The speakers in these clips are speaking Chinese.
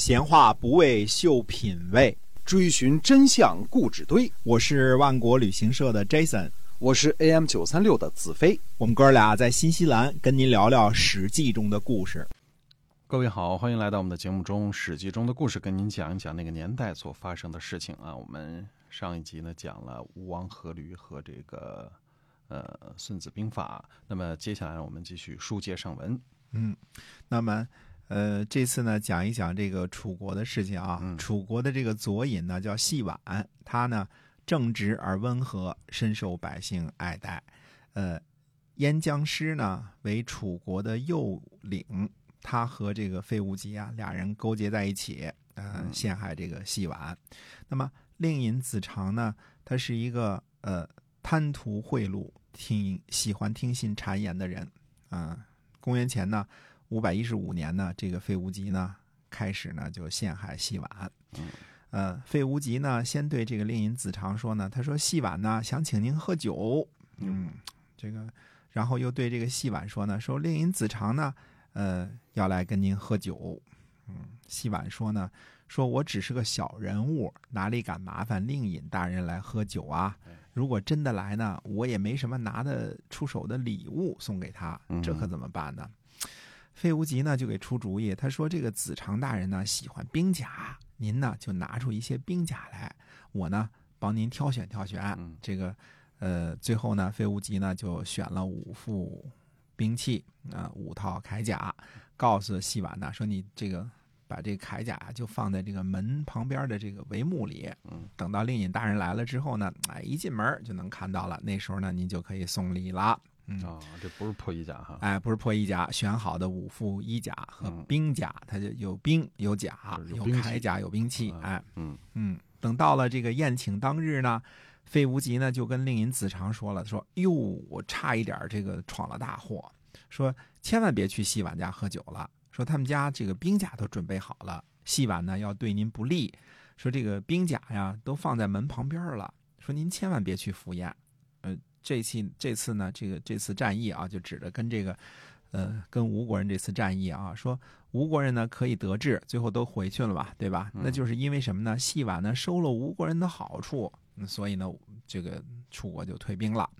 闲话不为秀品味，追寻真相故纸堆。我是万国旅行社的 Jason，我是 AM 九三六的子飞。我们哥俩在新西兰跟您聊聊《史记》中的故事。各位好，欢迎来到我们的节目中，《史记》中的故事，跟您讲一讲那个年代所发生的事情啊。我们上一集呢讲了吴王阖闾和这个呃《孙子兵法》，那么接下来我们继续书接上文。嗯，那么呃这次呢讲一讲这个楚国的事情啊。嗯楚国的这个左尹呢叫细婉，他呢正直而温和，深受百姓爱戴。呃，燕将师呢为楚国的右领。他和这个费无极啊，俩人勾结在一起，呃，陷害这个细婉。那么令尹子长呢，他是一个呃贪图贿赂、听喜欢听信谗言的人啊、公元前呢五百一十五年呢，这个费无极呢开始呢就陷害细婉。呃，费无极呢先对这个令尹子长说呢，他说细婉呢想请您喝酒，嗯，这个，然后又对这个细婉说呢，说令尹子长呢。呃，要来跟您喝酒，嗯，细婉说呢，说我只是个小人物，哪里敢麻烦令尹大人来喝酒啊？如果真的来呢，我也没什么拿得出手的礼物送给他，这可怎么办呢？费无极呢就给出主意，他说这个子长大人呢喜欢兵甲，您呢就拿出一些兵甲来，我呢帮您挑选挑选。嗯这个，呃，最后呢，费无极呢就选了五副。兵器啊、五套铠甲，告诉戏婉呢说：“你这个把这个铠甲就放在这个门旁边的这个帷幕里，嗯，等到令尹大人来了之后呢，哎，一进门就能看到了。那时候呢，您就可以送礼了。嗯，啊，这不是破衣甲哈，哎，不是破衣甲，选好的五副衣甲和嗯。兵甲，它就有兵有甲有铠甲有兵器，嗯哎，嗯。嗯，等到了这个宴请当日呢，费无极呢就跟令尹子长说了，说：“哟，我差一点这个闯了大祸，说千万别去戏婉家喝酒了，说他们家这个兵甲都准备好了，戏婉呢要对您不利，说这个兵甲呀都放在门旁边了，说您千万别去赴宴。呃，这期这次呢，这个这次战役啊，就指着跟这个。”呃，跟吴国人这次战役啊，说吴国人呢可以得志，最后都回去了吧，对吧？那就是因为什么呢？细婉呢收了吴国人的好处，嗯所以呢，这个楚国就退兵了。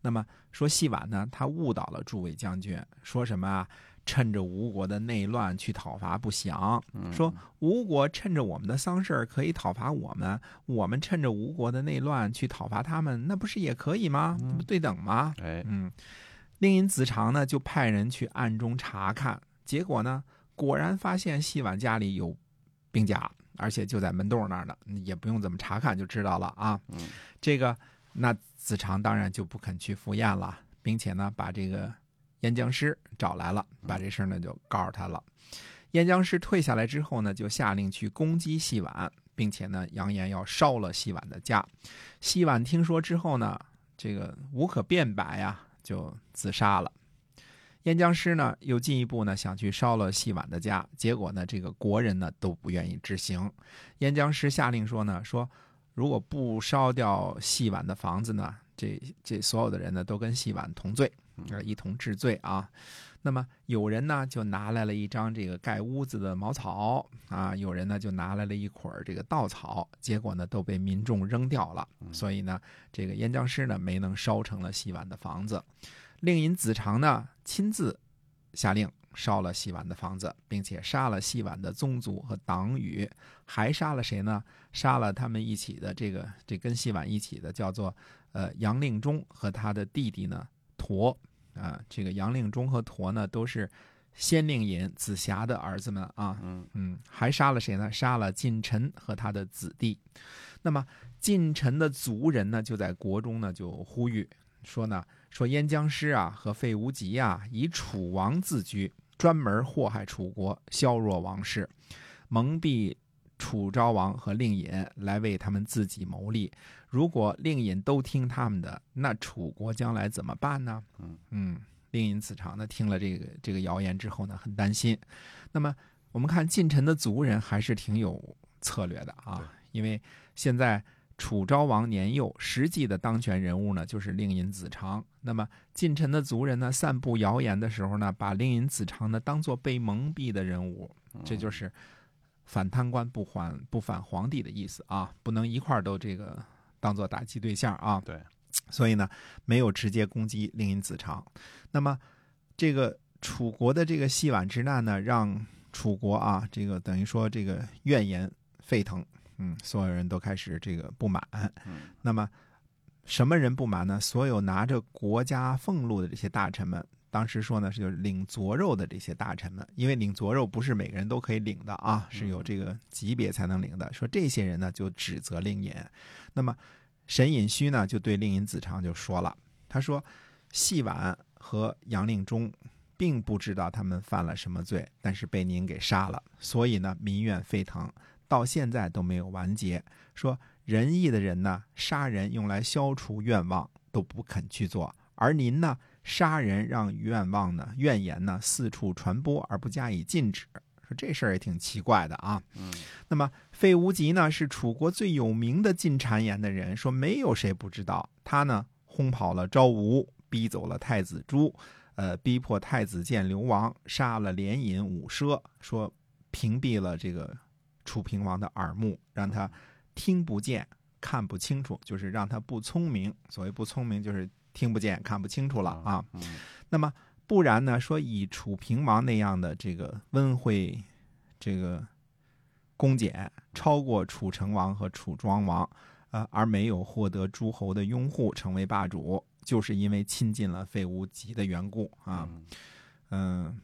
那么说细婉呢，他误导了诸位将军，说什么啊？趁着吴国的内乱去讨伐不祥，说吴国趁着我们的丧事儿可以讨伐我们，我们趁着吴国的内乱去讨伐他们，那不是也可以吗？那不对等吗？哎，嗯，令尹子长呢就派人去暗中查看，结果呢果然发现细婉家里有兵甲，而且就在门洞那儿呢，也不用怎么查看就知道了啊。嗯这个那子长当然就不肯去赴宴了，并且呢把这个燕将师找来了，把这事儿呢就告诉他了。燕将师退下来之后呢，就下令去攻击细婉，并且呢扬言要烧了细婉的家。细婉听说之后呢，这个无可辩白呀、就自杀了。燕将师呢，又进一步呢想去烧了细婉的家，结果呢，这个国人呢都不愿意执行。燕将师下令说呢，说如果不烧掉细婉的房子呢，这这所有的人呢都跟细婉同罪，呃，一同治罪啊。那么有人呢就拿来了一张这个盖屋子的茅草啊，有人呢就拿来了一捆儿这个稻草，结果呢都被民众扔掉了。所以呢，这个燕将师呢没能烧成了细婉的房子。令尹子长呢亲自下令烧了细婉的房子，并且杀了细婉的宗族和党羽，还杀了谁呢？杀了他们一起的这个这跟细婉一起的叫做呃杨令忠和他的弟弟呢佗啊，这个杨令忠和陀呢都是先令尹子瑕的儿子们啊，嗯嗯，还杀了谁呢？杀了近臣和他的子弟。那么近臣的族人呢，就在国中呢就呼吁说呢，说燕将师啊和费无极啊以楚王自居，专门祸害楚国，削弱王室，蒙蔽楚昭王和令尹来为他们自己谋利。如果令尹都听他们的，那楚国将来怎么办呢？嗯嗯，令尹子长呢听了这个这个谣言之后呢，很担心。那么我们看晋臣的族人还是挺有策略的啊，因为现在楚昭王年幼，实际的当权人物呢就是令尹子长。那么晋臣的族人呢，散布谣言的时候呢，把令尹子长呢当做被蒙蔽的人物，这就是反贪官不还不反皇帝的意思啊，不能一块儿都这个当做打击对象啊。对，所以呢，没有直接攻击令尹子长。那么，这个楚国的这个细宛之难呢，让楚国啊，这个等于说这个怨言沸腾，嗯，所有人都开始这个不满。嗯那么，什么人不满呢？所有拿着国家俸禄的这些大臣们，当时说呢，是就是领佐肉的这些大臣们，因为领佐肉不是每个人都可以领的啊，是有这个级别才能领的。说这些人呢，就指责令尹。那么，沈尹须呢，就对令尹子长就说了，他说，细婉和杨令忠。并不知道他们犯了什么罪，但是被您给杀了，所以呢，民怨沸腾，到现在都没有完结。说仁义的人呢，杀人用来消除愿望都不肯去做，而您呢，杀人让愿望呢、怨言呢四处传播而不加以禁止。说这事儿也挺奇怪的啊。嗯那么费无极呢，是楚国最有名的进谗言的人，说没有谁不知道。他呢，轰跑了昭吴，逼走了太子朱。呃，逼迫太子建流亡，杀了连尹五奢，说屏蔽了这个楚平王的耳目，让他听不见、看不清楚，就是让他不聪明。所谓不聪明，就是听不见、看不清楚了啊。嗯那么不然呢？说以楚平王那样的这个温惠，这个恭俭，超过楚成王和楚庄王，呃，而没有获得诸侯的拥护，成为霸主。就是因为亲近了费无极的缘故啊，嗯嗯，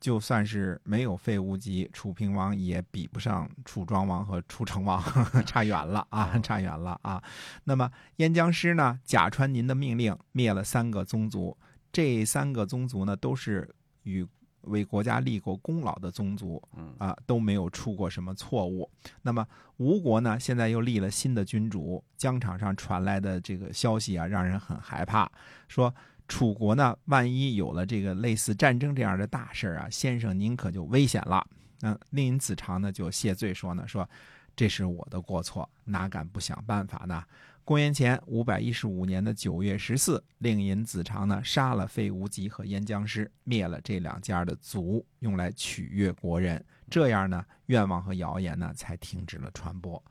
就算是没有废无极，楚平王也比不上楚庄王和楚成王，差远了啊，差远了啊。那么燕将师呢，假传您的命令，灭了三个宗族，这三个宗族呢，都是与为国家立过功劳的宗族，嗯啊，都没有出过什么错误。那么吴国呢，现在又立了新的君主，疆场上传来的这个消息啊，让人很害怕。说楚国呢，万一有了这个类似战争这样的大事啊，先生您可就危险了。那令尹子长呢，就谢罪说呢，说这是我的过错，哪敢不想办法呢？公元前五百一十五年的九月十四，令尹子长呢杀了费无极和燕将师，灭了这两家的族，用来取悦国人。这样呢，愿望和谣言呢才停止了传播。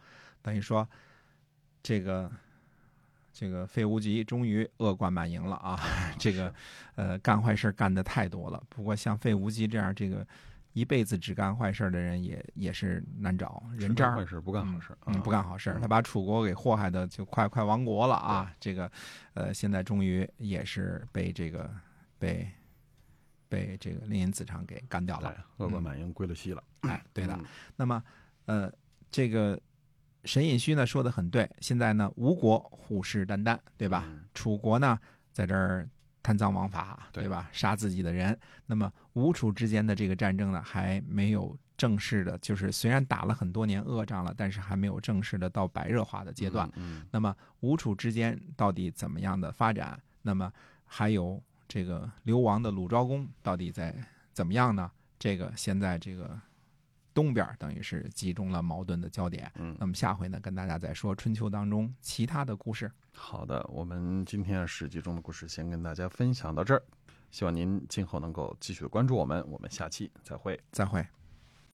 等于说，这个这个费无极终于恶贯满盈了啊！这个呃，干坏事干的太多了。不过像费无极这样这个一辈子只干坏事的人也也是难找，人渣坏事不干好事，嗯，啊不干好事他把楚国给祸害的就快快亡国了啊！这个，呃，现在终于也是被这个被被这个令尹子长给干掉对了。，恶贯满盈归了西了。哎，对的。嗯那么，呃，这个沈尹须呢说的很对，现在呢吴国虎视眈眈，对吧？嗯楚国呢在这儿贪赃枉法，对对吧？杀自己的人。那么吴楚之间的这个战争呢，还没有正式的，就是虽然打了很多年恶仗了，但是还没有正式的到白热化的阶段。嗯，那么吴楚之间到底怎么样的发展？那么还有这个流亡的鲁昭公到底在怎么样呢？这个现在这个东边等于是集中了矛盾的焦点。嗯那么下回呢，跟大家再说春秋当中其他的故事。好的，我们今天《史记》中的故事先跟大家分享到这儿，希望您今后能够继续关注我们，我们下期再会。再会。